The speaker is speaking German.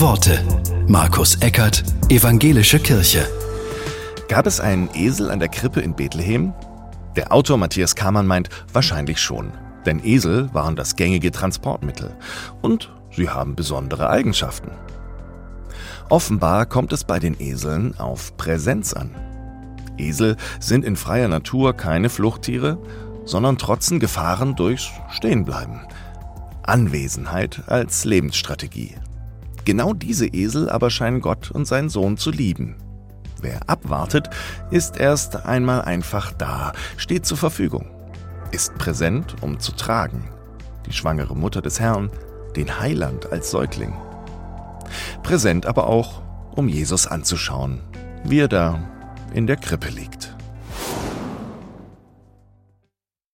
Worte. Markus Eckert, Evangelische Kirche. Gab es einen Esel an der Krippe in Bethlehem? Der Autor Matthias Kamann meint, wahrscheinlich schon. Denn Esel waren das gängige Transportmittel. Und sie haben besondere Eigenschaften. Offenbar kommt es bei den Eseln auf Präsenz an. Esel sind in freier Natur keine Fluchttiere, sondern trotzen Gefahren durch Stehenbleiben. Anwesenheit als Lebensstrategie. Genau diese Esel aber scheinen Gott und seinen Sohn zu lieben. Wer abwartet, ist erst einmal einfach da, steht zur Verfügung, ist präsent, um zu tragen. Die schwangere Mutter des Herrn, den Heiland als Säugling. Präsent aber auch, um Jesus anzuschauen, wie er da in der Krippe liegt.